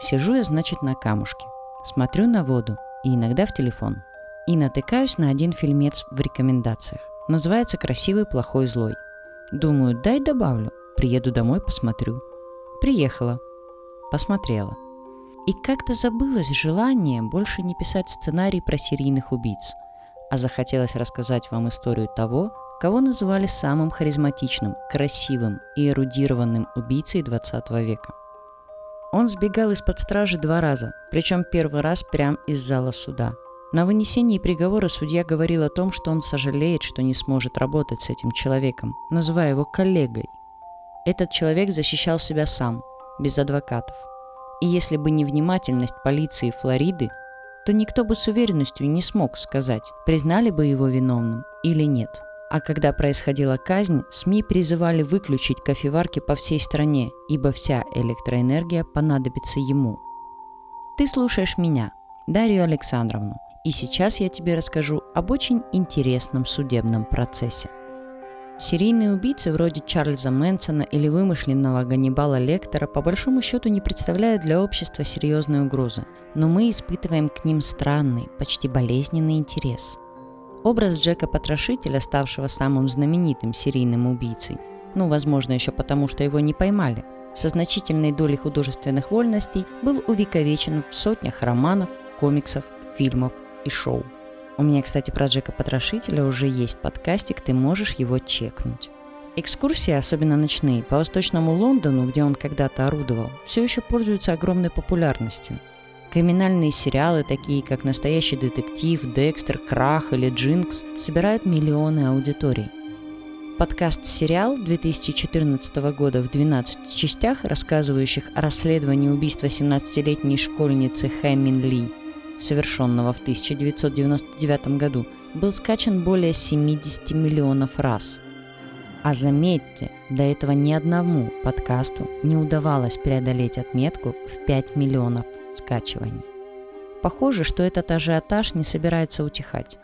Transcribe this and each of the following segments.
Сижу я, значит, на камушке. Смотрю на воду и иногда в телефон. И натыкаюсь на один фильмец в рекомендациях. Называется «Красивый, плохой, злой». Думаю, дай добавлю. Приеду домой, посмотрю. Приехала. Посмотрела. И как-то забылось желание больше не писать сценарий про серийных убийц, а захотелось рассказать вам историю того, кого называли самым харизматичным, красивым и эрудированным убийцей 20 века. Он сбегал из-под стражи два раза, причем первый раз прямо из зала суда. На вынесении приговора судья говорил о том, что он сожалеет, что не сможет работать с этим человеком, называя его коллегой. Этот человек защищал себя сам, без адвокатов. И если бы не внимательность полиции Флориды, то никто бы с уверенностью не смог сказать, признали бы его виновным или нет. А когда происходила казнь, СМИ призывали выключить кофеварки по всей стране, ибо вся электроэнергия понадобится ему. Ты слушаешь меня, Дарью Александровну, и сейчас я тебе расскажу об очень интересном судебном процессе. Серийные убийцы вроде Чарльза Мэнсона или вымышленного Ганнибала Лектора по большому счету не представляют для общества серьезной угрозы, но мы испытываем к ним странный, почти болезненный интерес – Образ Джека Потрошителя, ставшего самым знаменитым серийным убийцей, ну, возможно, еще потому, что его не поймали, со значительной долей художественных вольностей был увековечен в сотнях романов, комиксов, фильмов и шоу. У меня, кстати, про Джека Потрошителя уже есть подкастик, ты можешь его чекнуть. Экскурсии, особенно ночные, по восточному Лондону, где он когда-то орудовал, все еще пользуются огромной популярностью – Криминальные сериалы, такие как «Настоящий детектив», «Декстер», «Крах» или «Джинкс» собирают миллионы аудиторий. Подкаст «Сериал» 2014 года в 12 частях, рассказывающих о расследовании убийства 17-летней школьницы Хэмин Ли, совершенного в 1999 году, был скачан более 70 миллионов раз. А заметьте, до этого ни одному подкасту не удавалось преодолеть отметку в 5 миллионов скачиваний. Похоже, что этот ажиотаж не собирается утихать.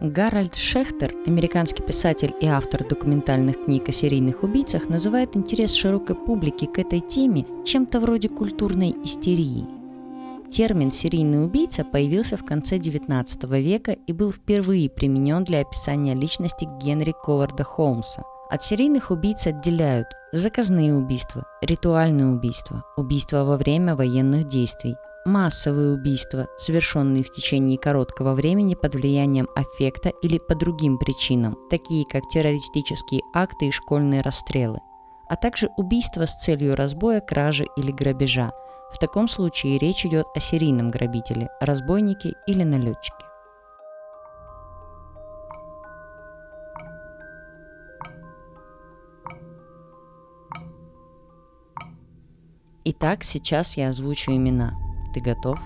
Гарольд Шехтер, американский писатель и автор документальных книг о серийных убийцах, называет интерес широкой публики к этой теме чем-то вроде культурной истерии. Термин «серийный убийца» появился в конце XIX века и был впервые применен для описания личности Генри Коварда Холмса. От серийных убийц отделяют заказные убийства, ритуальные убийства, убийства во время военных действий, массовые убийства, совершенные в течение короткого времени под влиянием аффекта или по другим причинам, такие как террористические акты и школьные расстрелы, а также убийства с целью разбоя, кражи или грабежа. В таком случае речь идет о серийном грабителе, разбойнике или налетчике. Итак, сейчас я озвучу имена. Ты готов?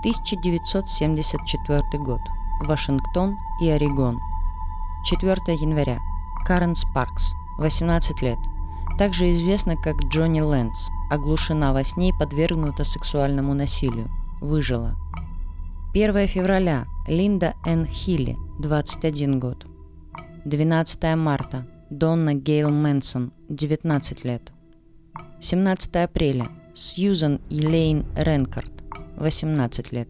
1974 год. Вашингтон и Орегон. 4 января. Карен Спаркс, 18 лет. Также известна как Джонни Лэнс. Оглушена во сне и подвергнута сексуальному насилию. Выжила. 1 февраля. Линда Н. Хилли, 21 год. 12 марта. Донна Гейл Мэнсон, 19 лет. 17 апреля. Сьюзан Елейн Ренкард, 18 лет.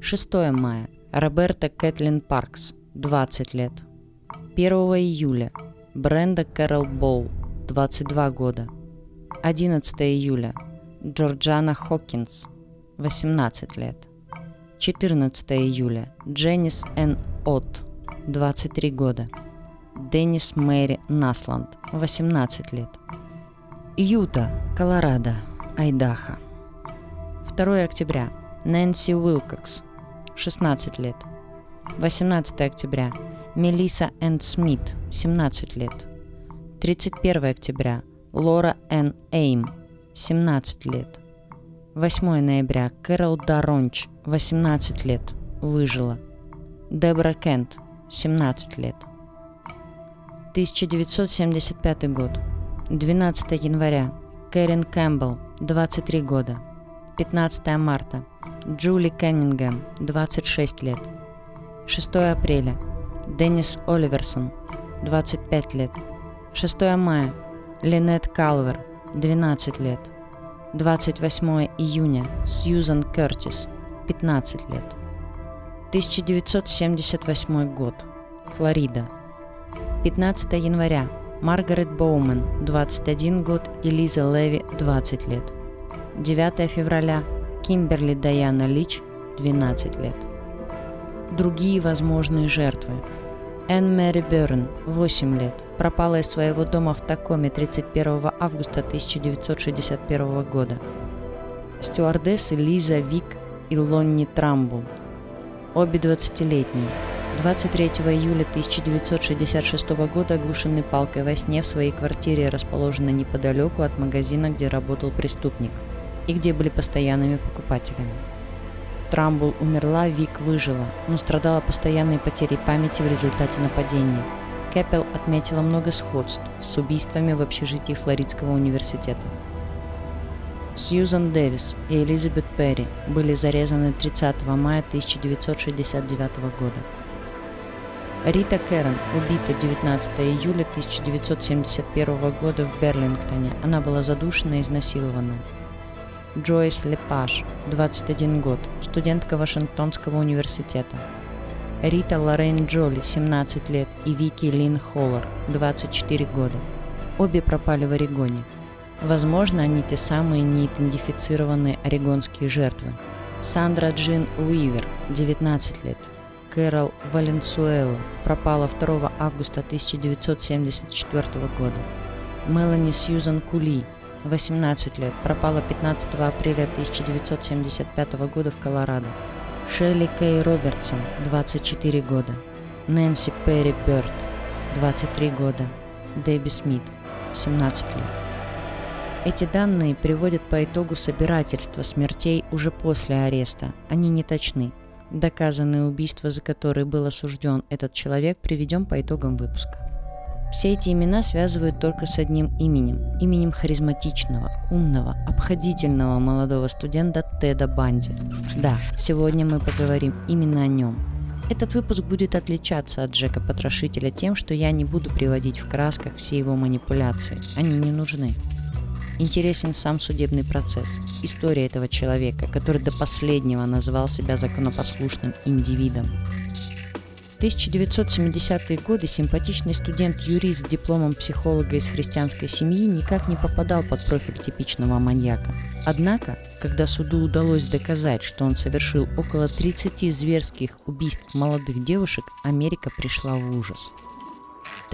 6 мая. Роберта Кэтлин Паркс, 20 лет. 1 июля. Бренда Кэрол Боул, 22 года. 11 июля. Джорджана Хокинс, 18 лет. 14 июля. Дженнис Н. Отт, 23 года. Деннис Мэри Насланд, 18 лет. Юта, Колорадо, Айдахо. 2 октября. Нэнси Уилкокс, 16 лет. 18 октября. Мелисса Энн Смит, 17 лет. 31 октября. Лора Н. Эйм, 17 лет. 8 ноября. Кэрол Даронч, 18 лет. Выжила. Дебра Кент, 17 лет. 1975 год. 12 января. Кэрин Кэмпбелл, 23 года. 15 марта. Джули Кеннингем, 26 лет. 6 апреля. Деннис Оливерсон, 25 лет. 6 мая. Линет Калвер, 12 лет. 28 июня. Сьюзан Кертис, 15 лет. 1978 год. Флорида. 15 января. Маргарет Боумен, 21 год, и Лиза Леви, 20 лет. 9 февраля. Кимберли Даяна Лич, 12 лет. Другие возможные жертвы. Энн Мэри Берн, 8 лет, пропала из своего дома в Такоме 31 августа 1961 года. Стюардессы Лиза Вик и Лонни Трамбул. Обе 20-летние. 23 июля 1966 года оглушены палкой во сне в своей квартире, расположенной неподалеку от магазина, где работал преступник, и где были постоянными покупателями. Трамбул умерла, Вик выжила, но страдала постоянной потерей памяти в результате нападения. Кэппел отметила много сходств с убийствами в общежитии Флоридского университета. Сьюзан Дэвис и Элизабет Перри были зарезаны 30 мая 1969 года. Рита Кэрон убита 19 июля 1971 года в Берлингтоне. Она была задушена и изнасилована. Джойс Лепаш, 21 год, студентка Вашингтонского университета. Рита Лоррейн Джоли, 17 лет, и Вики Лин Холлар, 24 года. Обе пропали в Орегоне. Возможно, они те самые неидентифицированные орегонские жертвы. Сандра Джин Уивер, 19 лет. Кэрол Валенсуэла пропала 2 августа 1974 года. Мелани Сьюзан Кули, 18 лет, пропала 15 апреля 1975 года в Колорадо. Шелли Кей Робертсон, 24 года. Нэнси Перри Бёрд, 23 года. Дебби Смит, 17 лет. Эти данные приводят по итогу собирательства смертей уже после ареста. Они не точны. Доказанные убийства, за которые был осужден этот человек, приведем по итогам выпуска. Все эти имена связывают только с одним именем. Именем харизматичного, умного, обходительного молодого студента Теда Банди. Да, сегодня мы поговорим именно о нем. Этот выпуск будет отличаться от Джека Потрошителя тем, что я не буду приводить в красках все его манипуляции. Они не нужны. Интересен сам судебный процесс, история этого человека, который до последнего называл себя законопослушным индивидом, 1970-е годы симпатичный студент-юрист с дипломом психолога из христианской семьи никак не попадал под профиль типичного маньяка. Однако, когда суду удалось доказать, что он совершил около 30 зверских убийств молодых девушек, Америка пришла в ужас –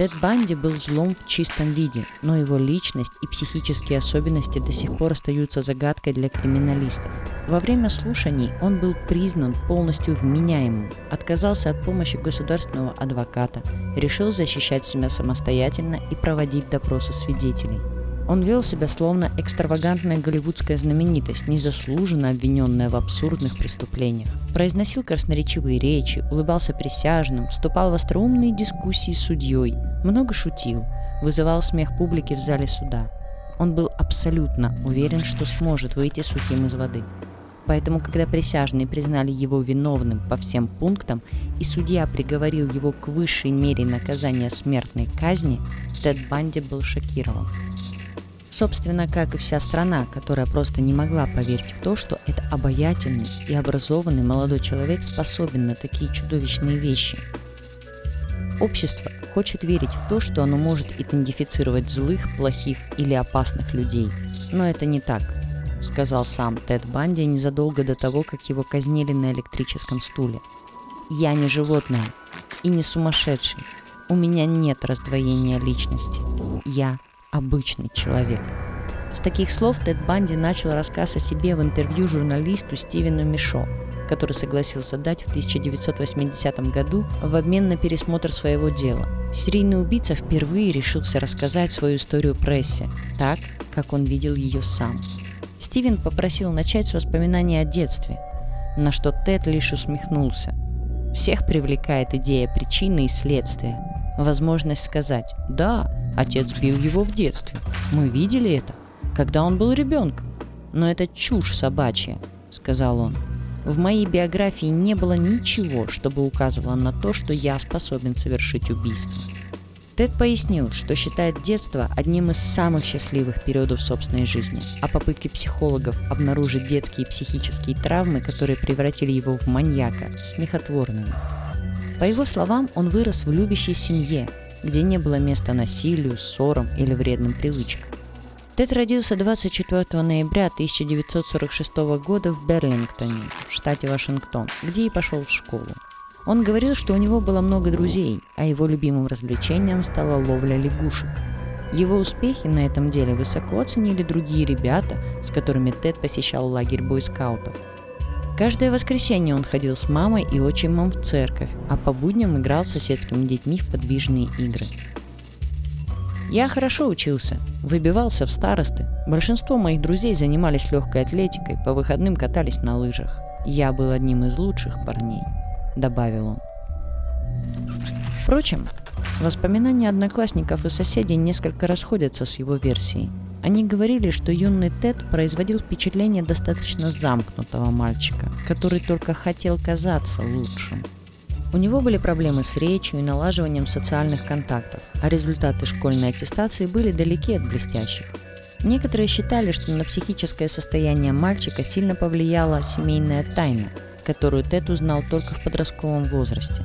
Тед Банди был злом в чистом виде, но его личность и психические особенности до сих пор остаются загадкой для криминалистов. Во время слушаний он был признан полностью вменяемым, отказался от помощи государственного адвоката, решил защищать себя самостоятельно и проводить допросы свидетелей. Он вел себя словно экстравагантная голливудская знаменитость, незаслуженно обвиненная в абсурдных преступлениях. Произносил красноречивые речи, улыбался присяжным, вступал в остроумные дискуссии с судьей, много шутил, вызывал смех публики в зале суда. Он был абсолютно уверен, что сможет выйти сухим из воды. Поэтому, когда присяжные признали его виновным по всем пунктам и судья приговорил его к высшей мере наказания смертной казни, Тед Банди был шокирован. Собственно, как и вся страна, которая просто не могла поверить в то, что это обаятельный и образованный молодой человек способен на такие чудовищные вещи. Общество хочет верить в то, что оно может идентифицировать злых, плохих или опасных людей. Но это не так, сказал сам Тед Банди незадолго до того, как его казнили на электрическом стуле. Я не животное и не сумасшедший. У меня нет раздвоения личности. Я обычный человек. С таких слов Тед Банди начал рассказ о себе в интервью журналисту Стивену Мишо, который согласился дать в 1980 году в обмен на пересмотр своего дела. Серийный убийца впервые решился рассказать свою историю прессе, так, как он видел ее сам. Стивен попросил начать с воспоминаний о детстве, на что Тед лишь усмехнулся. Всех привлекает идея причины и следствия, возможность сказать «да, Отец бил его в детстве. Мы видели это, когда он был ребенком. Но это чушь собачья, сказал он. В моей биографии не было ничего, чтобы указывало на то, что я способен совершить убийство. Тед пояснил, что считает детство одним из самых счастливых периодов собственной жизни, а попытки психологов обнаружить детские психические травмы, которые превратили его в маньяка, смехотворными. По его словам, он вырос в любящей семье, где не было места насилию, ссорам или вредным привычкам. Тед родился 24 ноября 1946 года в Берлингтоне, в штате Вашингтон, где и пошел в школу. Он говорил, что у него было много друзей, а его любимым развлечением стала ловля лягушек. Его успехи на этом деле высоко оценили другие ребята, с которыми Тед посещал лагерь бойскаутов. Каждое воскресенье он ходил с мамой и отчимом в церковь, а по будням играл с соседскими детьми в подвижные игры. Я хорошо учился, выбивался в старосты. Большинство моих друзей занимались легкой атлетикой, по выходным катались на лыжах. Я был одним из лучших парней –— добавил он. Впрочем, воспоминания одноклассников и соседей несколько расходятся с его версией. Они говорили, что юный Тед производил впечатление достаточно замкнутого мальчика, который только хотел казаться лучшим. У него были проблемы с речью и налаживанием социальных контактов, а результаты школьной аттестации были далеки от блестящих. Некоторые считали, что на психическое состояние мальчика сильно повлияла семейная тайна – которую Тед узнал только в подростковом возрасте.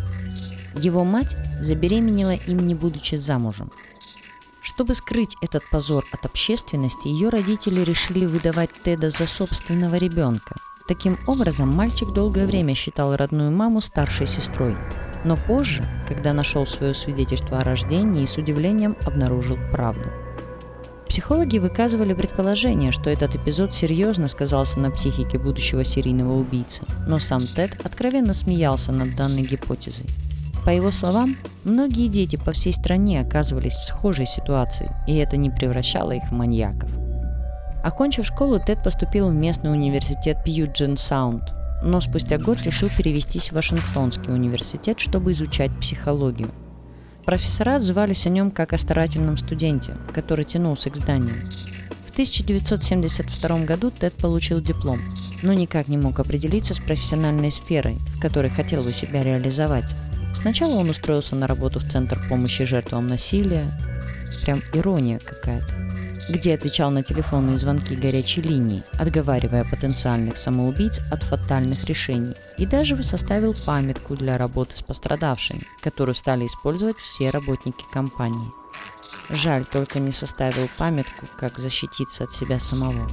Его мать забеременела им не будучи замужем. Чтобы скрыть этот позор от общественности, ее родители решили выдавать Теда за собственного ребенка. Таким образом, мальчик долгое время считал родную маму старшей сестрой. Но позже, когда нашел свое свидетельство о рождении, с удивлением обнаружил правду – Психологи выказывали предположение, что этот эпизод серьезно сказался на психике будущего серийного убийцы, но сам Тед откровенно смеялся над данной гипотезой. По его словам, многие дети по всей стране оказывались в схожей ситуации, и это не превращало их в маньяков. Окончив школу, Тед поступил в местный университет Пьюджен Саунд, но спустя год решил перевестись в Вашингтонский университет, чтобы изучать психологию – Профессора отзывались о нем как о старательном студенте, который тянулся к зданию. В 1972 году Тед получил диплом, но никак не мог определиться с профессиональной сферой, в которой хотел бы себя реализовать. Сначала он устроился на работу в Центр помощи жертвам насилия. Прям ирония какая-то где отвечал на телефонные звонки горячей линии, отговаривая потенциальных самоубийц от фатальных решений, и даже составил памятку для работы с пострадавшими, которую стали использовать все работники компании. Жаль, только не составил памятку, как защититься от себя самого.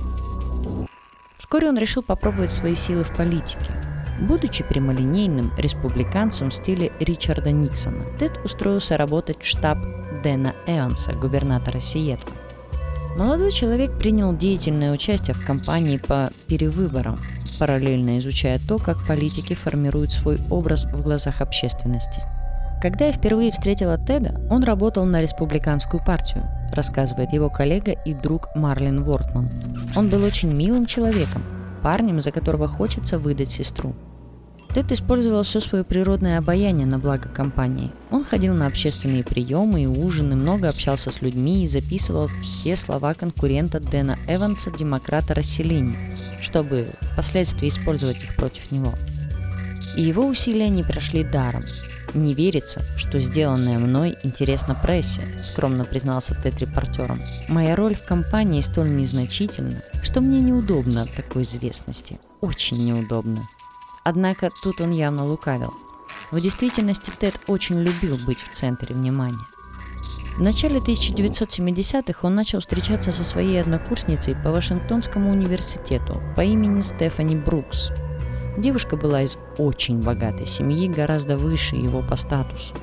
Вскоре он решил попробовать свои силы в политике. Будучи прямолинейным республиканцем в стиле Ричарда Никсона, Тед устроился работать в штаб Дэна Эванса, губернатора Сиетла. Молодой человек принял деятельное участие в кампании по перевыборам, параллельно изучая то, как политики формируют свой образ в глазах общественности. Когда я впервые встретила Теда, он работал на республиканскую партию, рассказывает его коллега и друг Марлин Вортман. Он был очень милым человеком, парнем, за которого хочется выдать сестру. Тед использовал все свое природное обаяние на благо компании. Он ходил на общественные приемы и ужины, много общался с людьми и записывал все слова конкурента Дэна Эванса, демократа расселения, чтобы впоследствии использовать их против него. И его усилия не прошли даром. «Не верится, что сделанное мной интересно прессе», — скромно признался Тед репортером. «Моя роль в компании столь незначительна, что мне неудобно от такой известности. Очень неудобно». Однако тут он явно лукавил. В действительности Тед очень любил быть в центре внимания. В начале 1970-х он начал встречаться со своей однокурсницей по Вашингтонскому университету по имени Стефани Брукс. Девушка была из очень богатой семьи, гораздо выше его по статусу.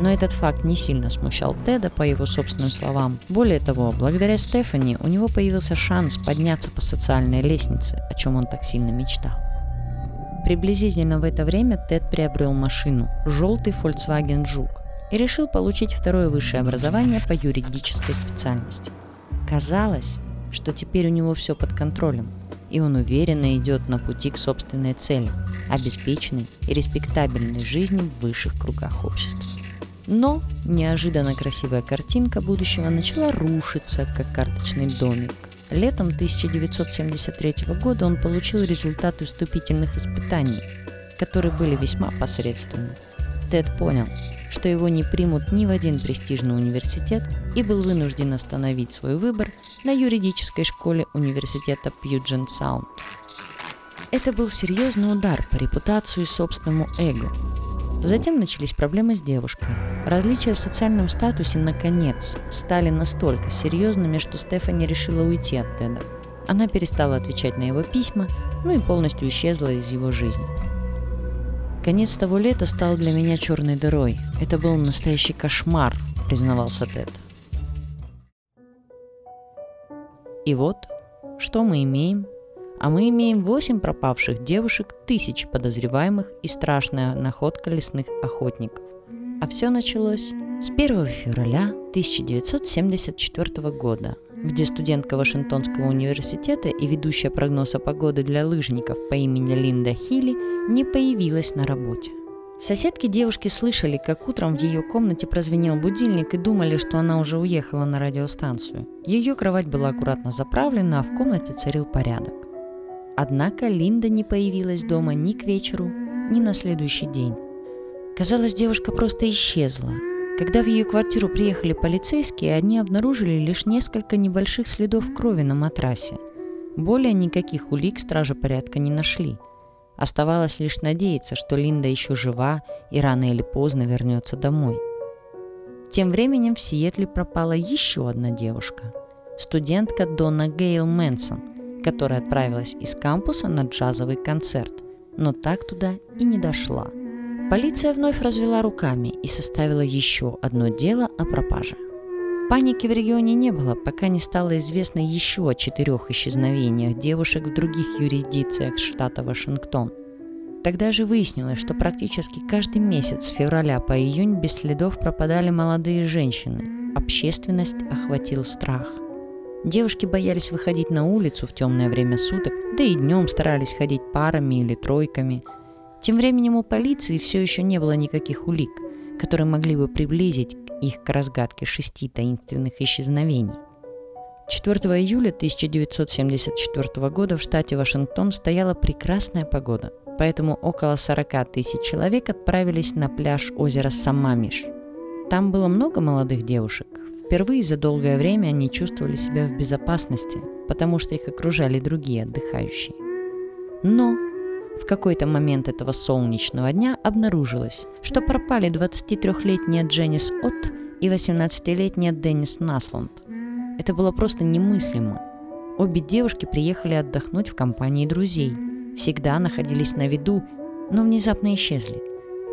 Но этот факт не сильно смущал Теда, по его собственным словам. Более того, благодаря Стефани у него появился шанс подняться по социальной лестнице, о чем он так сильно мечтал. Приблизительно в это время Тед приобрел машину – желтый Volkswagen Жук и решил получить второе высшее образование по юридической специальности. Казалось, что теперь у него все под контролем, и он уверенно идет на пути к собственной цели – обеспеченной и респектабельной жизни в высших кругах общества. Но неожиданно красивая картинка будущего начала рушиться, как карточный домик – Летом 1973 года он получил результаты вступительных испытаний, которые были весьма посредственны. Тед понял, что его не примут ни в один престижный университет и был вынужден остановить свой выбор на юридической школе университета Пьюджент Саунд. Это был серьезный удар по репутации и собственному эго. Затем начались проблемы с девушкой. Различия в социальном статусе, наконец, стали настолько серьезными, что Стефани решила уйти от Теда. Она перестала отвечать на его письма, ну и полностью исчезла из его жизни. Конец того лета стал для меня черной дырой. Это был настоящий кошмар, признавался Тед. И вот, что мы имеем? А мы имеем 8 пропавших девушек, тысяч подозреваемых и страшная находка лесных охотников. А все началось с 1 февраля 1974 года, где студентка Вашингтонского университета и ведущая прогноза погоды для лыжников по имени Линда Хилли не появилась на работе. Соседки девушки слышали, как утром в ее комнате прозвенел будильник и думали, что она уже уехала на радиостанцию. Ее кровать была аккуратно заправлена, а в комнате царил порядок. Однако Линда не появилась дома ни к вечеру, ни на следующий день. Казалось, девушка просто исчезла. Когда в ее квартиру приехали полицейские, они обнаружили лишь несколько небольших следов крови на матрасе. Более никаких улик стражи порядка не нашли. Оставалось лишь надеяться, что Линда еще жива и рано или поздно вернется домой. Тем временем в Сиэтле пропала еще одна девушка – студентка Дона Гейл Мэнсон, которая отправилась из кампуса на джазовый концерт, но так туда и не дошла – Полиция вновь развела руками и составила еще одно дело о пропаже. Паники в регионе не было, пока не стало известно еще о четырех исчезновениях девушек в других юрисдикциях штата Вашингтон. Тогда же выяснилось, что практически каждый месяц с февраля по июнь без следов пропадали молодые женщины. Общественность охватил страх. Девушки боялись выходить на улицу в темное время суток, да и днем старались ходить парами или тройками – тем временем у полиции все еще не было никаких улик, которые могли бы приблизить их к разгадке шести таинственных исчезновений. 4 июля 1974 года в штате Вашингтон стояла прекрасная погода, поэтому около 40 тысяч человек отправились на пляж озера Самамиш. Там было много молодых девушек. Впервые за долгое время они чувствовали себя в безопасности, потому что их окружали другие отдыхающие. Но в какой-то момент этого солнечного дня обнаружилось, что пропали 23-летняя Дженнис Отт и 18-летняя Деннис Насланд. Это было просто немыслимо. Обе девушки приехали отдохнуть в компании друзей. Всегда находились на виду, но внезапно исчезли.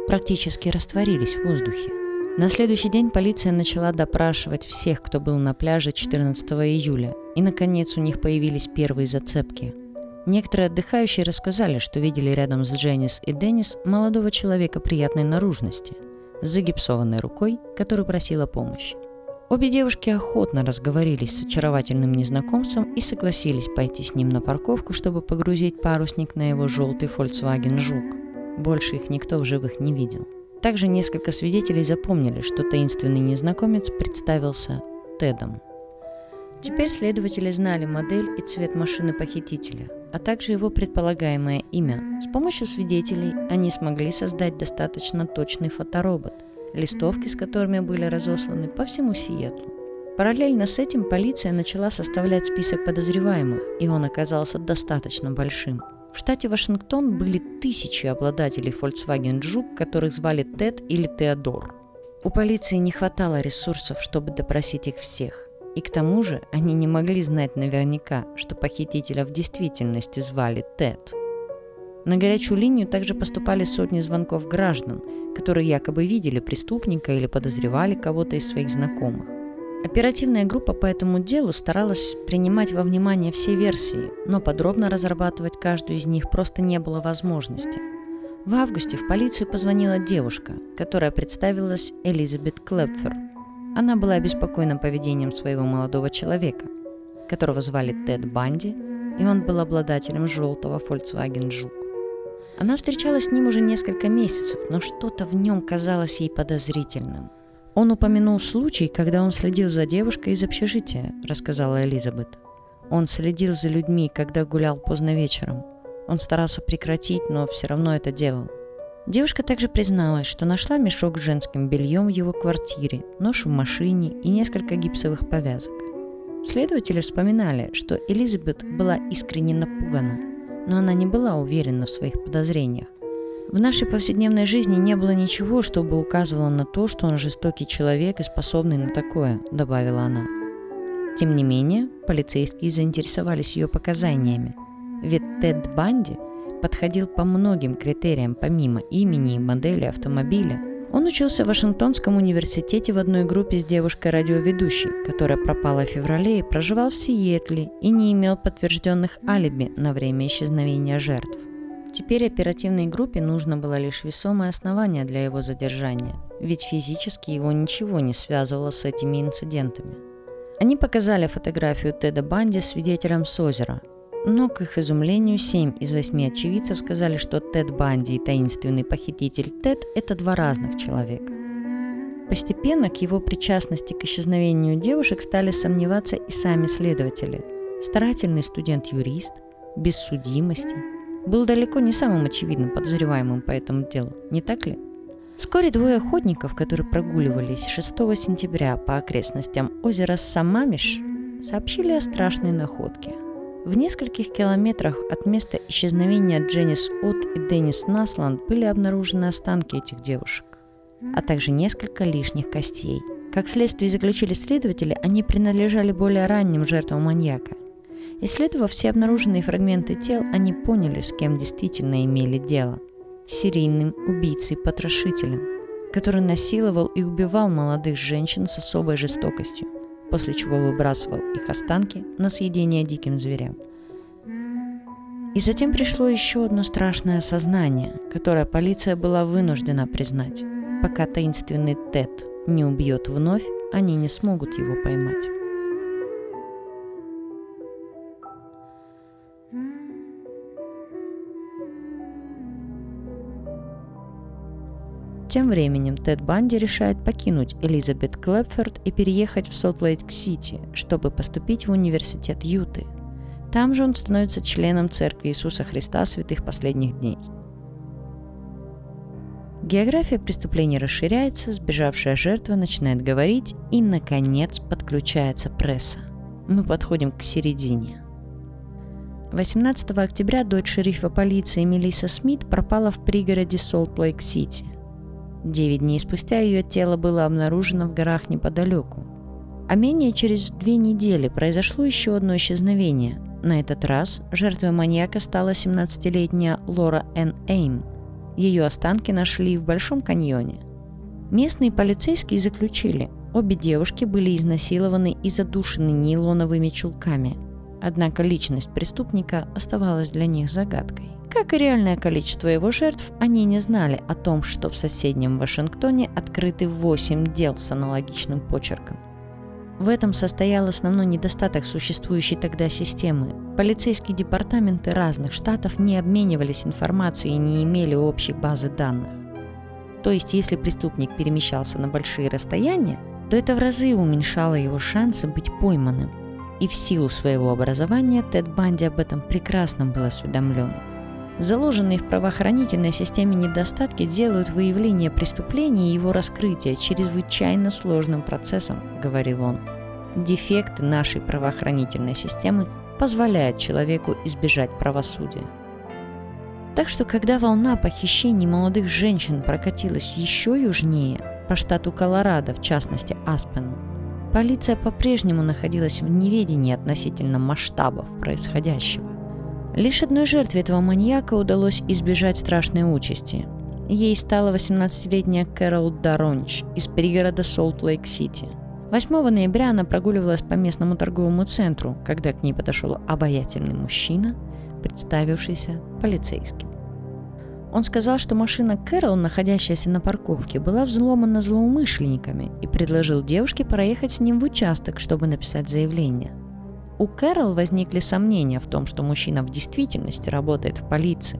Практически растворились в воздухе. На следующий день полиция начала допрашивать всех, кто был на пляже 14 июля, и наконец у них появились первые зацепки – Некоторые отдыхающие рассказали, что видели рядом с Дженнис и Деннис молодого человека приятной наружности, с загипсованной рукой, который просила помощи. Обе девушки охотно разговорились с очаровательным незнакомцем и согласились пойти с ним на парковку, чтобы погрузить парусник на его желтый Volkswagen Жук. Больше их никто в живых не видел. Также несколько свидетелей запомнили, что таинственный незнакомец представился Тедом. Теперь следователи знали модель и цвет машины похитителя, а также его предполагаемое имя. С помощью свидетелей они смогли создать достаточно точный фоторобот, листовки с которыми были разосланы по всему Сиэтлу. Параллельно с этим полиция начала составлять список подозреваемых, и он оказался достаточно большим. В штате Вашингтон были тысячи обладателей Volkswagen Жук, которых звали Тед или Теодор. У полиции не хватало ресурсов, чтобы допросить их всех. И к тому же они не могли знать наверняка, что похитителя в действительности звали Тед. На горячую линию также поступали сотни звонков граждан, которые якобы видели преступника или подозревали кого-то из своих знакомых. Оперативная группа по этому делу старалась принимать во внимание все версии, но подробно разрабатывать каждую из них просто не было возможности. В августе в полицию позвонила девушка, которая представилась Элизабет Клепфер – она была обеспокоена поведением своего молодого человека, которого звали Тед Банди, и он был обладателем желтого Volkswagen Жук. Она встречалась с ним уже несколько месяцев, но что-то в нем казалось ей подозрительным. Он упомянул случай, когда он следил за девушкой из общежития, рассказала Элизабет. Он следил за людьми, когда гулял поздно вечером. Он старался прекратить, но все равно это делал. Девушка также призналась, что нашла мешок с женским бельем в его квартире, нож в машине и несколько гипсовых повязок. Следователи вспоминали, что Элизабет была искренне напугана, но она не была уверена в своих подозрениях. В нашей повседневной жизни не было ничего, чтобы указывало на то, что он жестокий человек и способный на такое, добавила она. Тем не менее, полицейские заинтересовались ее показаниями, ведь Тед Банди подходил по многим критериям помимо имени и модели автомобиля. Он учился в Вашингтонском университете в одной группе с девушкой-радиоведущей, которая пропала в феврале и проживал в Сиэтле и не имел подтвержденных алиби на время исчезновения жертв. Теперь оперативной группе нужно было лишь весомое основание для его задержания, ведь физически его ничего не связывало с этими инцидентами. Они показали фотографию Теда Банди свидетелям с озера, но, к их изумлению, 7 из 8 очевидцев сказали, что Тед Банди и таинственный похититель Тед – это два разных человека. Постепенно к его причастности к исчезновению девушек стали сомневаться и сами следователи. Старательный студент-юрист, без судимости – был далеко не самым очевидным подозреваемым по этому делу, не так ли? Вскоре двое охотников, которые прогуливались 6 сентября по окрестностям озера Самамиш, сообщили о страшной находке. В нескольких километрах от места исчезновения Дженнис От и Деннис Насланд были обнаружены останки этих девушек, а также несколько лишних костей. Как следствие заключили следователи, они принадлежали более ранним жертвам маньяка – Исследовав все обнаруженные фрагменты тел, они поняли, с кем действительно имели дело. Серийным убийцей-потрошителем, который насиловал и убивал молодых женщин с особой жестокостью, после чего выбрасывал их останки на съедение диким зверям. И затем пришло еще одно страшное осознание, которое полиция была вынуждена признать. Пока таинственный Тед не убьет вновь, они не смогут его поймать. Тем временем Тед Банди решает покинуть Элизабет Клёпфер и переехать в Солт-Лейк-Сити, чтобы поступить в университет Юты. Там же он становится членом Церкви Иисуса Христа святых последних дней. География преступлений расширяется, сбежавшая жертва начинает говорить, и, наконец, подключается пресса. Мы подходим к середине. 18 октября дочь шерифа полиции Мелисса Смит пропала в пригороде Солт-Лейк-Сити – Девять дней спустя ее тело было обнаружено в горах неподалеку. А менее через две недели произошло еще одно исчезновение. На этот раз жертвой маньяка стала 17-летняя Лора Н. Эйм. Ее останки нашли в Большом каньоне. Местные полицейские заключили, обе девушки были изнасилованы и задушены нейлоновыми чулками. Однако личность преступника оставалась для них загадкой. Как и реальное количество его жертв, они не знали о том, что в соседнем Вашингтоне открыты 8 дел с аналогичным почерком. В этом состоял основной недостаток существующей тогда системы. Полицейские департаменты разных штатов не обменивались информацией и не имели общей базы данных. То есть, если преступник перемещался на большие расстояния, то это в разы уменьшало его шансы быть пойманным. И в силу своего образования Тед Банди об этом прекрасно был осведомлен. Заложенные в правоохранительной системе недостатки делают выявление преступления и его раскрытие чрезвычайно сложным процессом, говорил он. Дефекты нашей правоохранительной системы позволяют человеку избежать правосудия. Так что, когда волна похищений молодых женщин прокатилась еще южнее, по штату Колорадо, в частности Аспену, полиция по-прежнему находилась в неведении относительно масштабов происходящего. Лишь одной жертве этого маньяка удалось избежать страшной участи. Ей стала 18-летняя Кэрол Даронч из пригорода Солт-Лейк-Сити. 8 ноября она прогуливалась по местному торговому центру, когда к ней подошел обаятельный мужчина, представившийся полицейским. Он сказал, что машина Кэрол, находящаяся на парковке, была взломана злоумышленниками и предложил девушке проехать с ним в участок, чтобы написать заявление – у Кэрол возникли сомнения в том, что мужчина в действительности работает в полиции.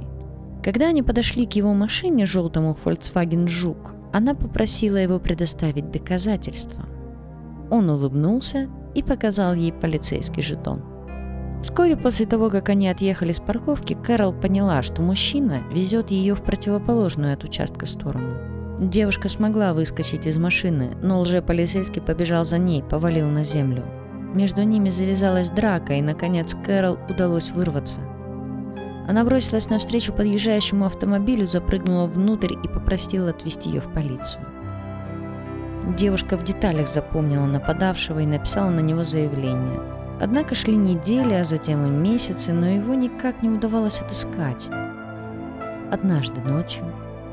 Когда они подошли к его машине, желтому Volkswagen Жук, она попросила его предоставить доказательства. Он улыбнулся и показал ей полицейский жетон. Вскоре после того, как они отъехали с парковки, Кэрол поняла, что мужчина везет ее в противоположную от участка сторону. Девушка смогла выскочить из машины, но лже-полицейский побежал за ней, повалил на землю. Между ними завязалась драка, и, наконец, Кэрол удалось вырваться. Она бросилась навстречу подъезжающему автомобилю, запрыгнула внутрь и попросила отвезти ее в полицию. Девушка в деталях запомнила нападавшего и написала на него заявление – Однако шли недели, а затем и месяцы, но его никак не удавалось отыскать. Однажды ночью,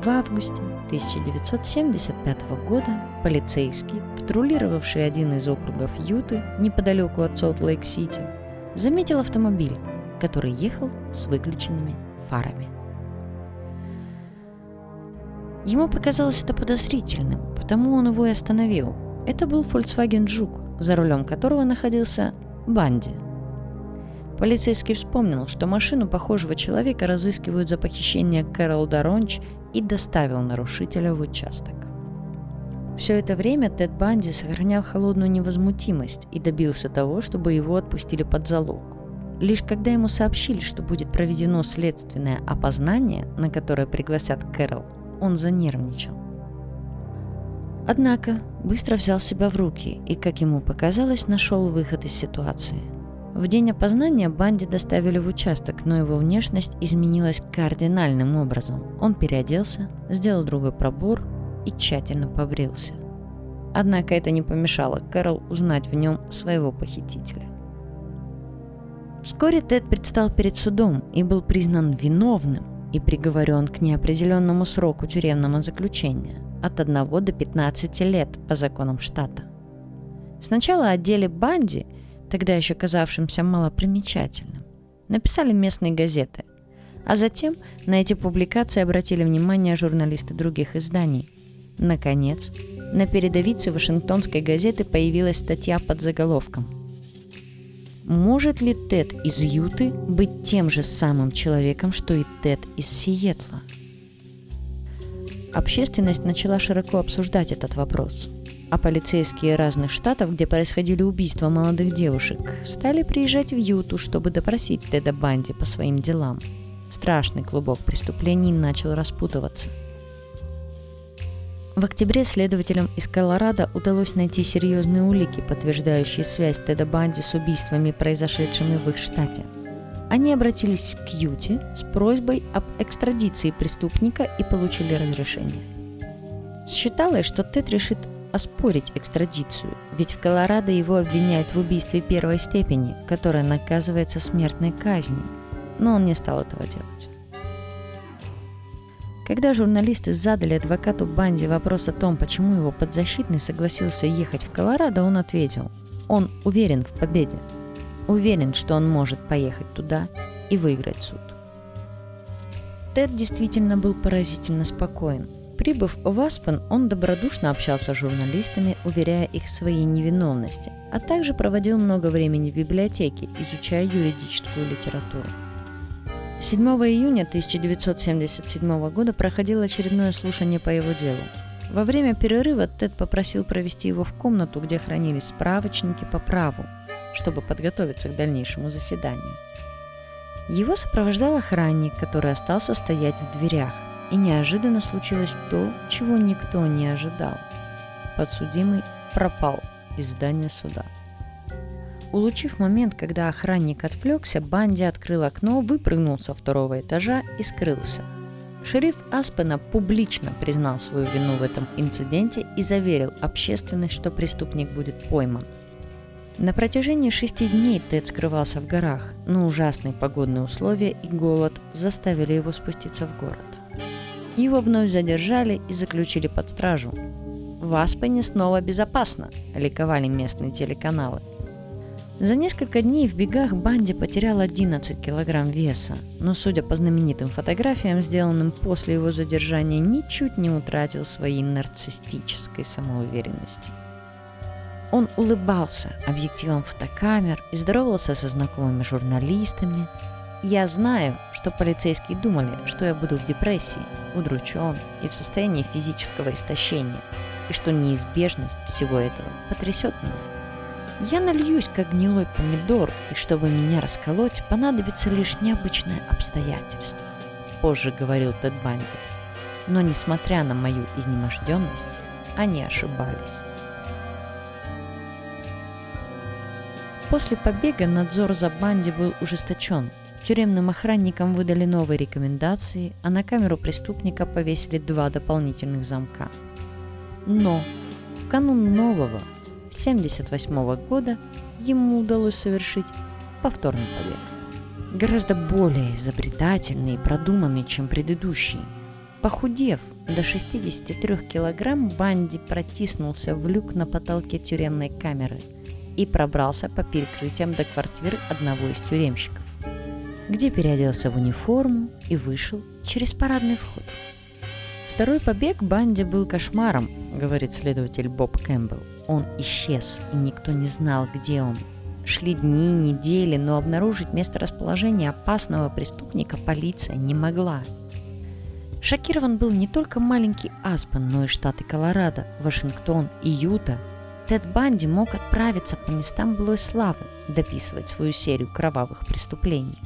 в августе 1975 года, полицейский, патрулировавший один из округов Юты неподалеку от Солт-Лейк-Сити, заметил автомобиль, который ехал с выключенными фарами. Ему показалось это подозрительным, потому он его и остановил. Это был Volkswagen Жук, за рулем которого находился Банди. Полицейский вспомнил, что машину похожего человека разыскивают за похищение Кэрол Даронч и доставил нарушителя в участок. Все это время Тед Банди сохранял холодную невозмутимость и добился того, чтобы его отпустили под залог. Лишь когда ему сообщили, что будет проведено следственное опознание, на которое пригласят Кэрол, он занервничал. Однако быстро взял себя в руки и, как ему показалось, нашел выход из ситуации. В день опознания Банди доставили в участок, но его внешность изменилась кардинальным образом. Он переоделся, сделал другой пробор и тщательно побрился. Однако это не помешало Кэрол узнать в нем своего похитителя. Вскоре Тед предстал перед судом и был признан виновным и приговорен к неопределенному сроку тюремного заключения от 1 до 15 лет по законам штата. Сначала о деле Банди, тогда еще казавшимся малопримечательным, написали местные газеты, а затем на эти публикации обратили внимание журналисты других изданий. Наконец, на передовице Вашингтонской газеты появилась статья под заголовком «Может ли Тед из Юты быть тем же самым человеком, что и Тед из Сиэтла?» Общественность начала широко обсуждать этот вопрос, а полицейские разных штатов, где происходили убийства молодых девушек, стали приезжать в Юту, чтобы допросить Теда Банди по своим делам. Страшный клубок преступлений начал распутываться. В октябре следователям из Колорадо удалось найти серьезные улики, подтверждающие связь Теда Банди с убийствами, произошедшими в их штате – они обратились к Юте с просьбой об экстрадиции преступника и получили разрешение. Считалось, что Тед решит оспорить экстрадицию, ведь в Колорадо его обвиняют в убийстве первой степени, которое наказывается смертной казнью, но он не стал этого делать. Когда журналисты задали адвокату Банди вопрос о том, почему его подзащитный согласился ехать в Колорадо, он ответил, он уверен в победе, Уверен, что он может поехать туда и выиграть суд. Тед действительно был поразительно спокоен. Прибыв в Аспен, он добродушно общался с журналистами, уверяя их в своей невиновности, а также проводил много времени в библиотеке, изучая юридическую литературу. 7 июня 1977 года проходило очередное слушание по его делу. Во время перерыва Тед попросил провести его в комнату, где хранились справочники по праву, чтобы подготовиться к дальнейшему заседанию. Его сопровождал охранник, который остался стоять в дверях, и неожиданно случилось то, чего никто не ожидал. Подсудимый пропал из здания суда. Улучив момент, когда охранник отвлекся, Банди открыл окно, выпрыгнул со второго этажа и скрылся. Шериф Аспена публично признал свою вину в этом инциденте и заверил общественность, что преступник будет пойман – на протяжении шести дней Тед скрывался в горах, но ужасные погодные условия и голод заставили его спуститься в город. Его вновь задержали и заключили под стражу. В Аспене снова безопасно, ликовали местные телеканалы. За несколько дней в бегах Банди потерял 11 килограмм веса, но, судя по знаменитым фотографиям, сделанным после его задержания, ничуть не утратил своей нарциссической самоуверенности – он улыбался объективом фотокамер и здоровался со знакомыми журналистами. Я знаю, что полицейские думали, что я буду в депрессии, удручен и в состоянии физического истощения, и что неизбежность всего этого потрясет меня. Я нальюсь, как гнилой помидор, и чтобы меня расколоть, понадобится лишь необычное обстоятельство», — позже говорил Тед Банди. Но, несмотря на мою изнеможденность, они ошибались. После побега надзор за Банди был ужесточен. Тюремным охранникам выдали новые рекомендации, а на камеру преступника повесили два дополнительных замка. Но в канун нового 1978 года ему удалось совершить повторный побег. Гораздо более изобретательный и продуманный, чем предыдущий. Похудев до 63 килограмм, Банди протиснулся в люк на потолке тюремной камеры и пробрался по перекрытиям до квартиры одного из тюремщиков, где переоделся в униформу и вышел через парадный вход. Второй побег Банди был кошмаром, говорит следователь Боб Кэмпбелл. Он исчез, и никто не знал, где он. Шли дни, недели, но обнаружить место расположения опасного преступника полиция не могла. Шокирован был не только маленький Аспен, но и штаты Колорадо, Вашингтон и Юта. Тед Банди мог отправиться по местам былой славы, дописывать свою серию кровавых преступлений.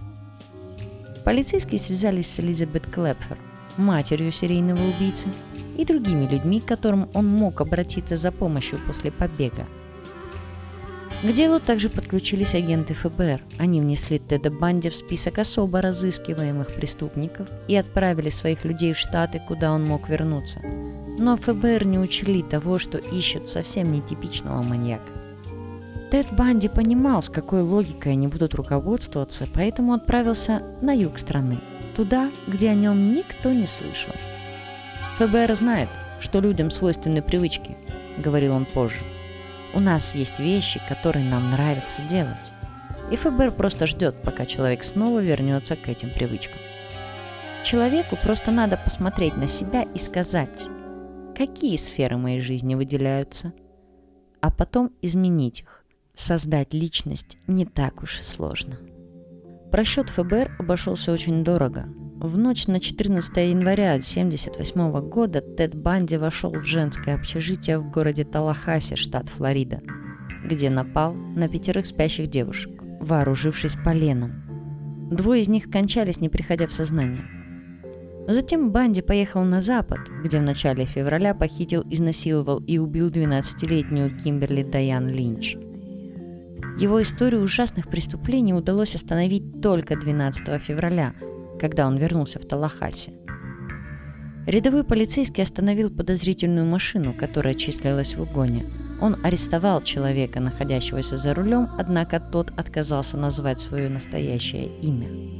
Полицейские связались с Элизабет Клэпфер, матерью серийного убийцы, и другими людьми, к которым он мог обратиться за помощью после побега. К делу также подключились агенты ФБР. Они внесли Теда Банди в список особо разыскиваемых преступников и отправили своих людей в Штаты, куда он мог вернуться. Но ФБР не учли того, что ищут совсем нетипичного маньяка. Тед Банди понимал, с какой логикой они будут руководствоваться, поэтому отправился на юг страны, туда, где о нем никто не слышал. ФБР знает, что людям свойственны привычки, говорил он позже. У нас есть вещи, которые нам нравится делать. И ФБР просто ждет, пока человек снова вернется к этим привычкам. Человеку просто надо посмотреть на себя и сказать, какие сферы моей жизни выделяются, а потом изменить их. Создать личность не так уж и сложно. Просчет ФБР обошелся очень дорого. В ночь на 14 января 1978 года Тед Банди вошел в женское общежитие в городе Талахаси, штат Флорида, где напал на пятерых спящих девушек, вооружившись поленом. Двое из них кончались, не приходя в сознание. Затем Банди поехал на запад, где в начале февраля похитил, изнасиловал и убил 12-летнюю Кимберли Дайан Линч – его историю ужасных преступлений удалось остановить только 12 февраля, когда он вернулся в Талахасе. Рядовой полицейский остановил подозрительную машину, которая числилась в угоне. Он арестовал человека, находящегося за рулем, однако тот отказался назвать свое настоящее имя.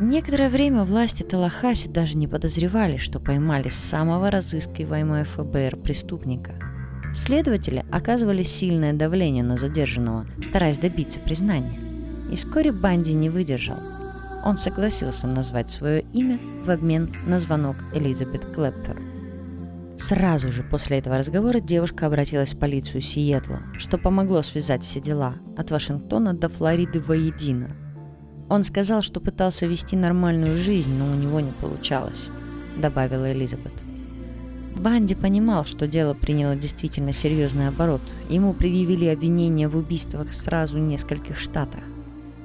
Некоторое время власти Талахаси даже не подозревали, что поймали самого разыскиваемого ФБР преступника – Следователи оказывали сильное давление на задержанного, стараясь добиться признания. И вскоре Банди не выдержал. Он согласился назвать свое имя в обмен на звонок Элизабет Клэппер. Сразу же после этого разговора девушка обратилась в полицию Сиэтла, что помогло связать все дела от Вашингтона до Флориды воедино. Он сказал, что пытался вести нормальную жизнь, но у него не получалось, добавила Элизабет. Банди понимал, что дело приняло действительно серьезный оборот. Ему предъявили обвинения в убийствах сразу в нескольких штатах.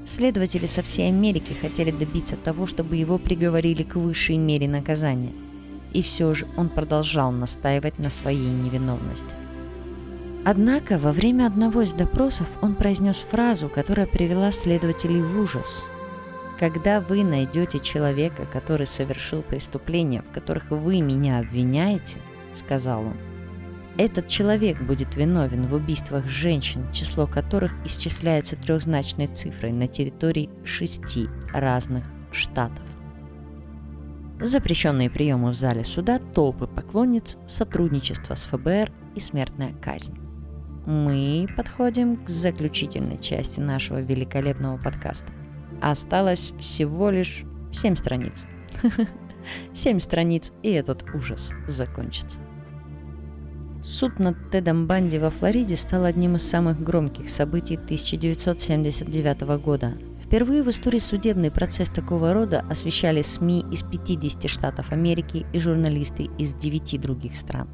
Следователи со всей Америки хотели добиться того, чтобы его приговорили к высшей мере наказания. И все же он продолжал настаивать на своей невиновности. Однако во время одного из допросов он произнес фразу, которая привела следователей в ужас. Когда вы найдете человека, который совершил преступления, в которых вы меня обвиняете, сказал он, этот человек будет виновен в убийствах женщин, число которых исчисляется трехзначной цифрой на территории шести разных штатов. Запрещенные приемы в зале суда, толпы поклонниц, сотрудничество с ФБР и смертная казнь. Мы подходим к заключительной части нашего великолепного подкаста. Осталось всего лишь 7 страниц. 7 страниц, и этот ужас закончится. Суд над Тедом Банди во Флориде стал одним из самых громких событий 1979 года. Впервые в истории судебный процесс такого рода освещали СМИ из 50 штатов Америки и журналисты из 9 других стран.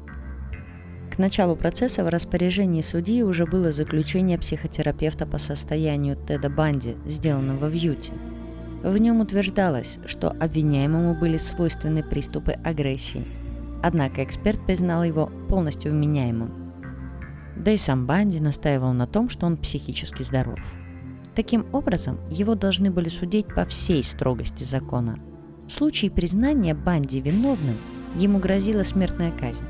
К началу процесса в распоряжении судьи уже было заключение психотерапевта по состоянию Теда Банди, сделанного в Юте. В нем утверждалось, что обвиняемому были свойственны приступы агрессии. Однако эксперт признал его полностью вменяемым. Да и сам Банди настаивал на том, что он психически здоров. Таким образом, его должны были судить по всей строгости закона. В случае признания Банди виновным, ему грозила смертная казнь.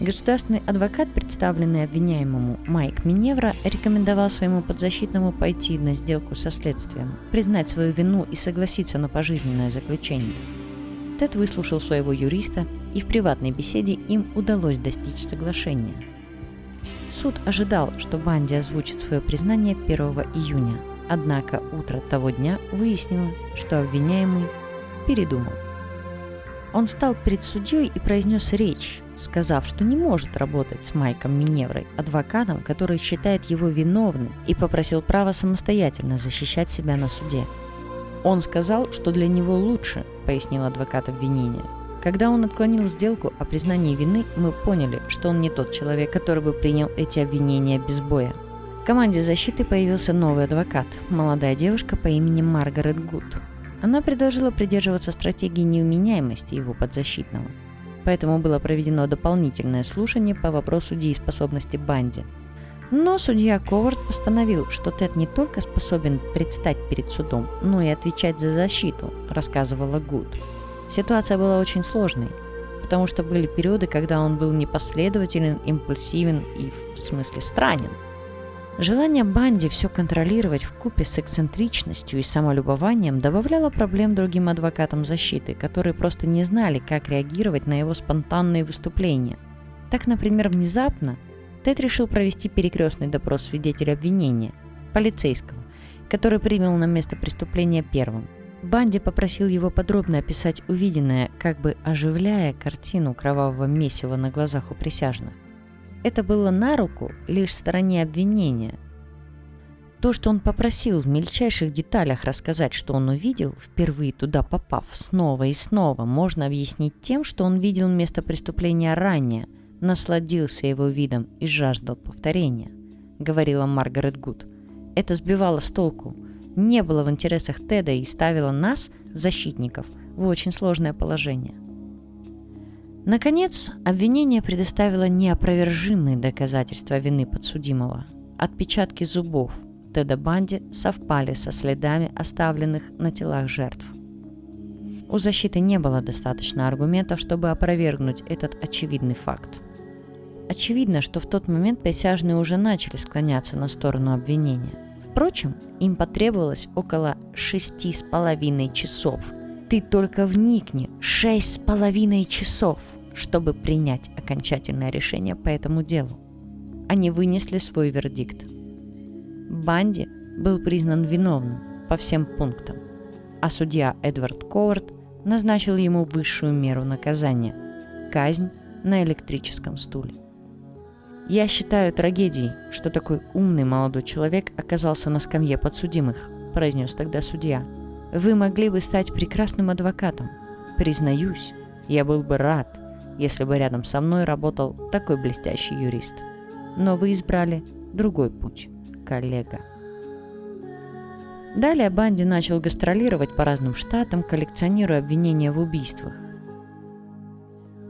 Государственный адвокат, представленный обвиняемому Майк Миневра, рекомендовал своему подзащитному пойти на сделку со следствием, признать свою вину и согласиться на пожизненное заключение. Тед выслушал своего юриста, и в приватной беседе им удалось достичь соглашения. Суд ожидал, что Банди озвучит свое признание 1 июня, однако утро того дня выяснило, что обвиняемый передумал. Он встал перед судьей и произнес речь, сказав, что не может работать с Майком Миневрой, адвокатом, который считает его виновным, и попросил права самостоятельно защищать себя на суде. «Он сказал, что для него лучше», — пояснил адвокат обвинения. Когда он отклонил сделку о признании вины, мы поняли, что он не тот человек, который бы принял эти обвинения без боя. В команде защиты появился новый адвокат, молодая девушка по имени Маргарет Гуд. Она предложила придерживаться стратегии неуменяемости его подзащитного – поэтому было проведено дополнительное слушание по вопросу дееспособности Банди. Но судья Ковард постановил, что Тед не только способен предстать перед судом, но и отвечать за защиту, рассказывала Гуд. Ситуация была очень сложной, потому что были периоды, когда он был непоследователен, импульсивен и в смысле странен – Желание Банди все контролировать в купе с эксцентричностью и самолюбованием добавляло проблем другим адвокатам защиты, которые просто не знали, как реагировать на его спонтанные выступления. Так, например, внезапно Тед решил провести перекрестный допрос свидетеля обвинения, полицейского, который принял на место преступления первым. Банди попросил его подробно описать увиденное, как бы оживляя картину кровавого месива на глазах у присяжных. Это было на руку лишь стороне обвинения. То, что он попросил в мельчайших деталях рассказать, что он увидел, впервые туда попав снова и снова, можно объяснить тем, что он видел место преступления ранее, насладился его видом и жаждал повторения, говорила Маргарет Гуд. Это сбивало с толку, не было в интересах Теда и ставило нас, защитников, в очень сложное положение – Наконец, обвинение предоставило неопровержимые доказательства вины подсудимого. Отпечатки зубов Теда Банди совпали со следами, оставленных на телах жертв. У защиты не было достаточно аргументов, чтобы опровергнуть этот очевидный факт. Очевидно, что в тот момент присяжные уже начали склоняться на сторону обвинения. Впрочем, им потребовалось около шести с половиной часов – ты только вникни. Шесть с половиной часов, чтобы принять окончательное решение по этому делу. Они вынесли свой вердикт. Банди был признан виновным по всем пунктам, а судья Эдвард Ковард назначил ему высшую меру наказания – казнь на электрическом стуле. Я считаю трагедией, что такой умный молодой человек оказался на скамье подсудимых, произнес тогда судья – вы могли бы стать прекрасным адвокатом. Признаюсь, я был бы рад, если бы рядом со мной работал такой блестящий юрист. Но вы избрали другой путь, коллега. Далее Банди начал гастролировать по разным штатам, коллекционируя обвинения в убийствах.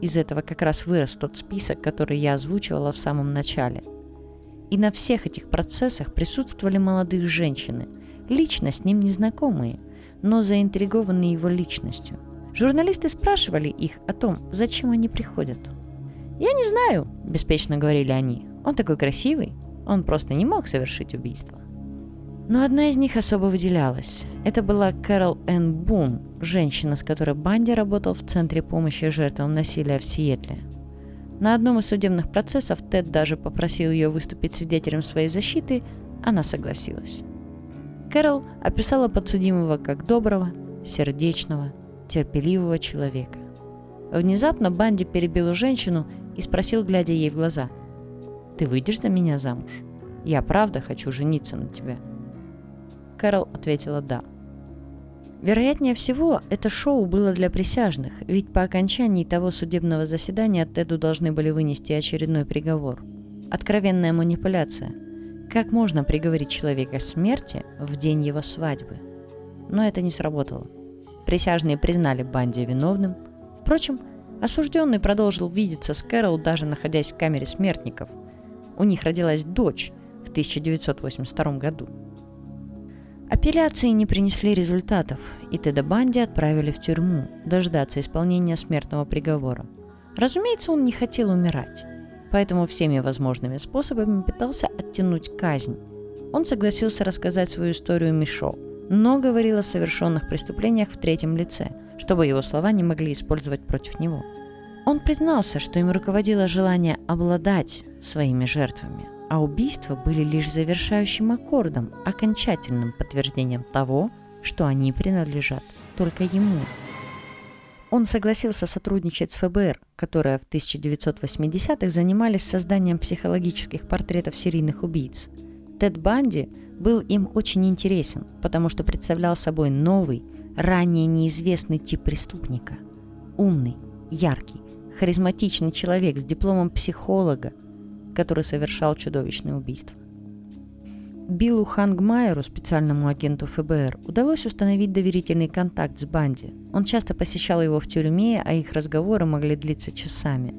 Из этого как раз вырос тот список, который я озвучивала в самом начале. И на всех этих процессах присутствовали молодые женщины, лично с ним незнакомые – но заинтригованные его личностью. Журналисты спрашивали их о том, зачем они приходят. «Я не знаю», – беспечно говорили они. «Он такой красивый, он просто не мог совершить убийство». Но одна из них особо выделялась. Это была Кэрол Энн Бум, женщина, с которой Банди работал в Центре помощи жертвам насилия в Сиэтле. На одном из судебных процессов Тед даже попросил ее выступить свидетелем своей защиты, она согласилась. Кэрол описала подсудимого как доброго, сердечного, терпеливого человека. Внезапно Банди перебил женщину и спросил, глядя ей в глаза, «Ты выйдешь за меня замуж? Я правда хочу жениться на тебе». Кэрол ответила «да». Вероятнее всего, это шоу было для присяжных, ведь по окончании того судебного заседания Теду должны были вынести очередной приговор. Откровенная манипуляция. Как можно приговорить человека к смерти в день его свадьбы? Но это не сработало. Присяжные признали Банди виновным. Впрочем, осужденный продолжил видеться с Кэрол, даже находясь в камере смертников. У них родилась дочь в 1982 году. Апелляции не принесли результатов, и Теда Банди отправили в тюрьму дождаться исполнения смертного приговора. Разумеется, он не хотел умирать, поэтому всеми возможными способами пытался оттянуть казнь. Он согласился рассказать свою историю Мишо, но говорил о совершенных преступлениях в третьем лице, чтобы его слова не могли использовать против него. Он признался, что им руководило желание обладать своими жертвами, а убийства были лишь завершающим аккордом, окончательным подтверждением того, что они принадлежат только ему. Он согласился сотрудничать с ФБР, которая в 1980-х занимались созданием психологических портретов серийных убийц. Тед Банди был им очень интересен, потому что представлял собой новый, ранее неизвестный тип преступника. Умный, яркий, харизматичный человек с дипломом психолога, который совершал чудовищные убийства. Биллу Хангмайеру, специальному агенту ФБР, удалось установить доверительный контакт с Банди. Он часто посещал его в тюрьме, а их разговоры могли длиться часами.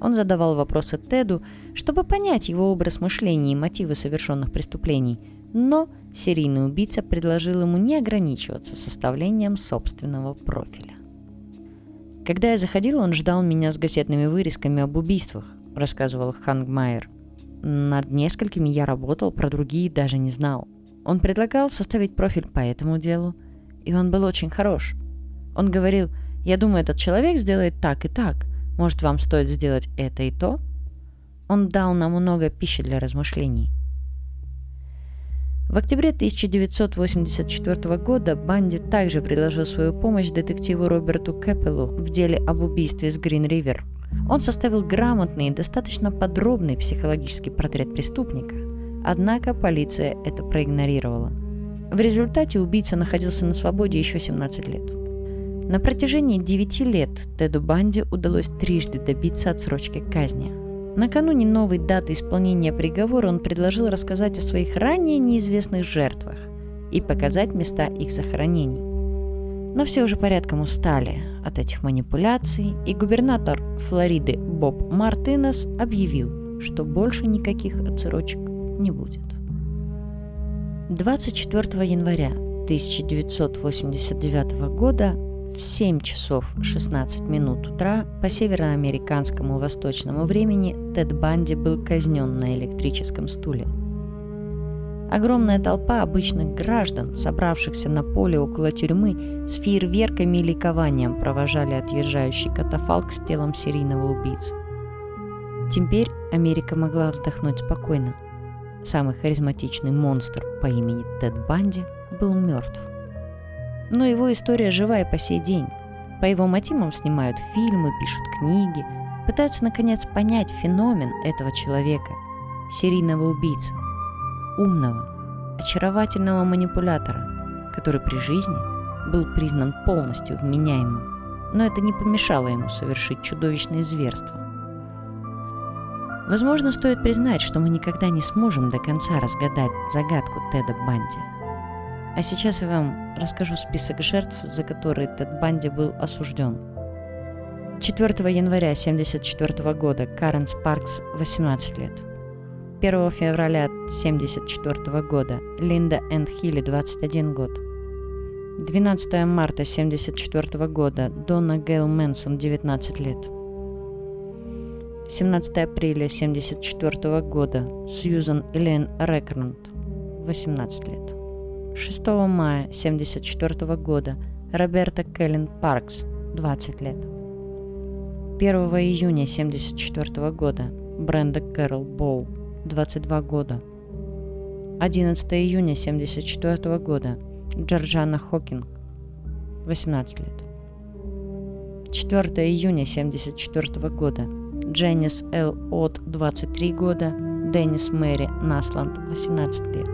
Он задавал вопросы Теду, чтобы понять его образ мышления и мотивы совершенных преступлений, но серийный убийца предложил ему не ограничиваться составлением собственного профиля. Когда я заходил, он ждал меня с газетными вырезками об убийствах, – рассказывал Хангмайер. «Над несколькими я работал, про другие даже не знал. Он предлагал составить профиль по этому делу, и он был очень хорош. Он говорил, я думаю, этот человек сделает так и так. Может, вам стоит сделать это и то? Он дал нам много пищи для размышлений. В октябре 1984 года Банди также предложил свою помощь детективу Роберту Кэппелу в деле об убийстве с Грин-Ривер – он составил грамотный и достаточно подробный психологический портрет преступника, однако полиция это проигнорировала. В результате убийца находился на свободе еще 17 лет. На протяжении 9 лет Теду Банди удалось трижды добиться отсрочки казни. Накануне новой даты исполнения приговора он предложил рассказать о своих ранее неизвестных жертвах и показать места их захоронений. Но все уже порядком устали от этих манипуляций, и губернатор Флориды Боб Мартинес объявил, что больше никаких отсрочек не будет. 24 января 1989 года в 7 часов 16 минут утра по североамериканскому восточному времени Тед Банди был казнен на электрическом стуле – Огромная толпа обычных граждан, собравшихся на поле около тюрьмы, с фейерверками и ликованием провожали отъезжающий катафалк с телом серийного убийцы. Теперь Америка могла вздохнуть спокойно. Самый харизматичный монстр по имени Тед Банди был мертв. Но его история жива и по сей день. По его мотивам снимают фильмы, пишут книги, пытаются наконец понять феномен этого человека, серийного убийцы умного, очаровательного манипулятора, который при жизни был признан полностью вменяемым, но это не помешало ему совершить чудовищные зверства. Возможно, стоит признать, что мы никогда не сможем до конца разгадать загадку Теда Банди. А сейчас я вам расскажу список жертв, за которые Тед Банди был осужден. 4 января 1974 года Карен Спаркс, 18 лет – 1 февраля 1974 года Линда Энд Хилли, 21 год. 12 марта 1974 года Донна Гейл Мэнсон, 19 лет. 17 апреля 1974 года Сьюзан Элен Рекрант, 18 лет. 6 мая 1974 года Роберта Келлен Паркс, 20 лет. 1 июня 1974 года Бренда Кэрол Боу, 22 года. 11 июня 1974 года. Джорджана Хокинг, 18 лет. 4 июня 1974 года. Дженнис Л. От, 23 года. Деннис Мэри Насланд, 18 лет.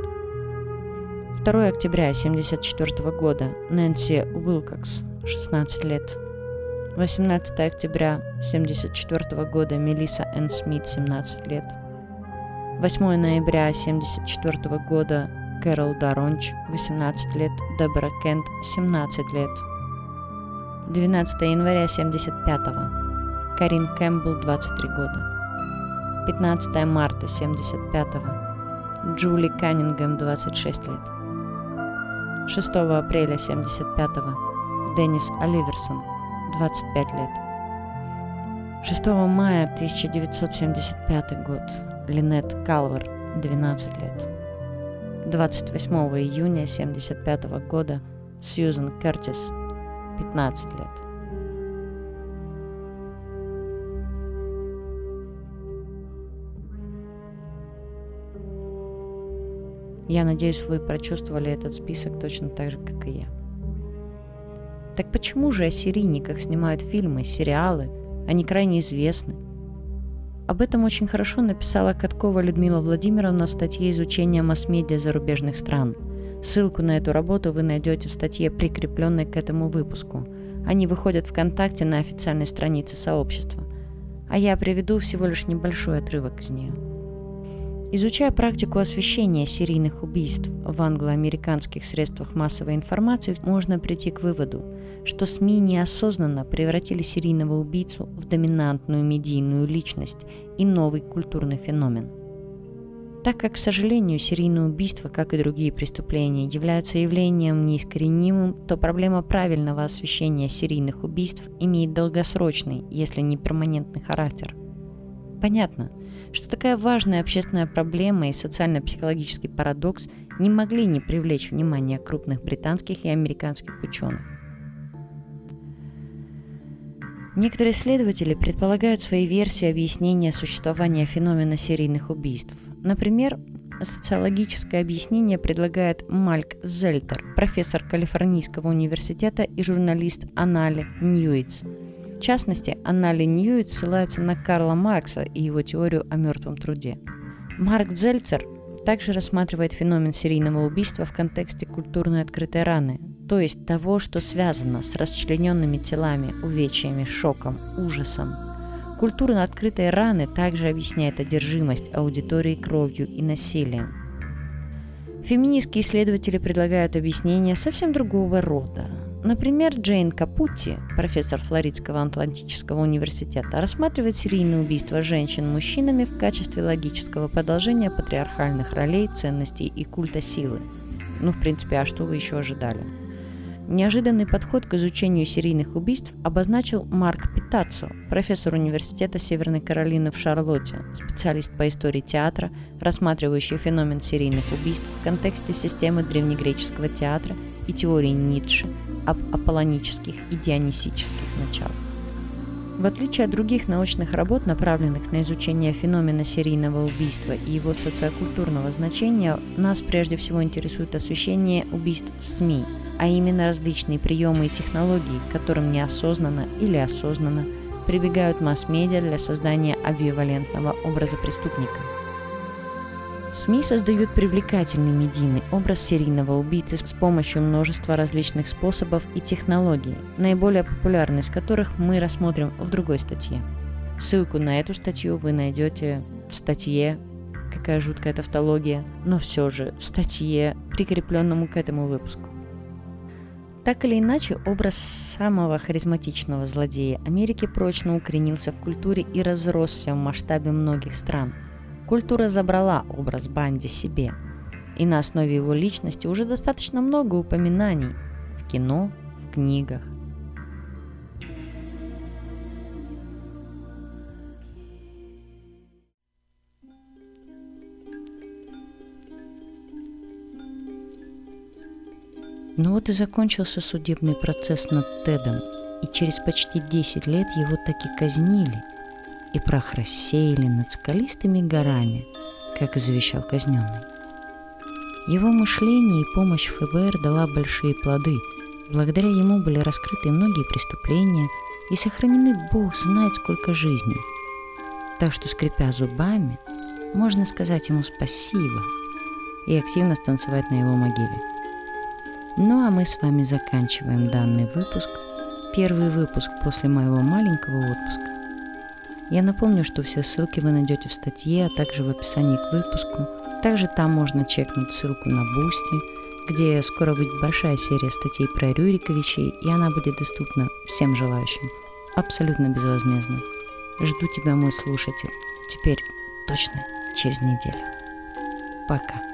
2 октября 1974 года Нэнси Уилкокс, 16 лет. 18 октября 1974 года Мелисса Энн Смит, 17 лет. 8 ноября 1974 года Кэрол Даронч, 18 лет, Дебора Кент, 17 лет. 12 января 1975 Карин Кэмпбелл, 23 года. 15 марта 1975 Джули Каннингем, 26 лет. 6 апреля 1975 Деннис Оливерсон, 25 лет. 6 мая 1975 год. Линет Калвер, 12 лет. 28 июня 1975 года Сьюзен Кертис, 15 лет. Я надеюсь, вы прочувствовали этот список точно так же, как и я. Так почему же о серийниках снимают фильмы, сериалы? Они крайне известны. Об этом очень хорошо написала Каткова Людмила Владимировна в статье изучения масс-медиа зарубежных стран. Ссылку на эту работу вы найдете в статье, прикрепленной к этому выпуску. Они выходят ВКонтакте на официальной странице сообщества. А я приведу всего лишь небольшой отрывок из нее. Изучая практику освещения серийных убийств в англо-американских средствах массовой информации, можно прийти к выводу, что СМИ неосознанно превратили серийного убийцу в доминантную медийную личность и новый культурный феномен. Так как, к сожалению, серийные убийства, как и другие преступления, являются явлением неискоренимым, то проблема правильного освещения серийных убийств имеет долгосрочный, если не перманентный характер. Понятно, что такая важная общественная проблема и социально-психологический парадокс не могли не привлечь внимание крупных британских и американских ученых. Некоторые исследователи предполагают свои версии объяснения существования феномена серийных убийств. Например, социологическое объяснение предлагает Мальк Зельтер, профессор Калифорнийского университета и журналист Анали Ньюитс – в частности, Анна Ньюит ссылается на Карла Маркса и его теорию о мертвом труде. Марк Зельцер также рассматривает феномен серийного убийства в контексте культурной открытой раны, то есть того, что связано с расчлененными телами, увечьями, шоком, ужасом. Культура открытой раны также объясняет одержимость аудитории кровью и насилием. Феминистские исследователи предлагают объяснение совсем другого рода. Например, Джейн Капутти, профессор Флоридского Атлантического университета, рассматривает серийные убийства женщин мужчинами в качестве логического продолжения патриархальных ролей, ценностей и культа силы. Ну, в принципе, а что вы еще ожидали? Неожиданный подход к изучению серийных убийств обозначил Марк Питацо, профессор Университета Северной Каролины в Шарлотте, специалист по истории театра, рассматривающий феномен серийных убийств в контексте системы древнегреческого театра и теории Ницше – аполлонических и дионисических началах. В отличие от других научных работ, направленных на изучение феномена серийного убийства и его социокультурного значения, нас прежде всего интересует освещение убийств в СМИ, а именно различные приемы и технологии, к которым неосознанно или осознанно прибегают масс-медиа для создания обвивалентного образа преступника – СМИ создают привлекательный медийный образ серийного убийцы с помощью множества различных способов и технологий, наиболее популярные из которых мы рассмотрим в другой статье. Ссылку на эту статью вы найдете в статье, какая жуткая тавтология, но все же в статье, прикрепленному к этому выпуску. Так или иначе, образ самого харизматичного злодея Америки прочно укоренился в культуре и разросся в масштабе многих стран – Культура забрала образ Банди себе, и на основе его личности уже достаточно много упоминаний в кино, в книгах. Ну вот и закончился судебный процесс над Тедом, и через почти 10 лет его таки казнили – и прах рассеяли над скалистыми горами, как завещал казненный. Его мышление и помощь ФБР дала большие плоды. Благодаря ему были раскрыты многие преступления и сохранены Бог знает сколько жизней. Так что, скрипя зубами, можно сказать ему спасибо. и активно станцевать на его могиле. Ну а мы с вами заканчиваем данный выпуск, первый выпуск после моего маленького отпуска. Я напомню, что все ссылки вы найдете в статье, а также в описании к выпуску. Также там можно чекнуть ссылку на Бусти, где скоро выйдет большая серия статей про Рюриковичей, и она будет доступна всем желающим, абсолютно безвозмездно. Жду тебя, мой слушатель. Теперь точно через неделю. Пока.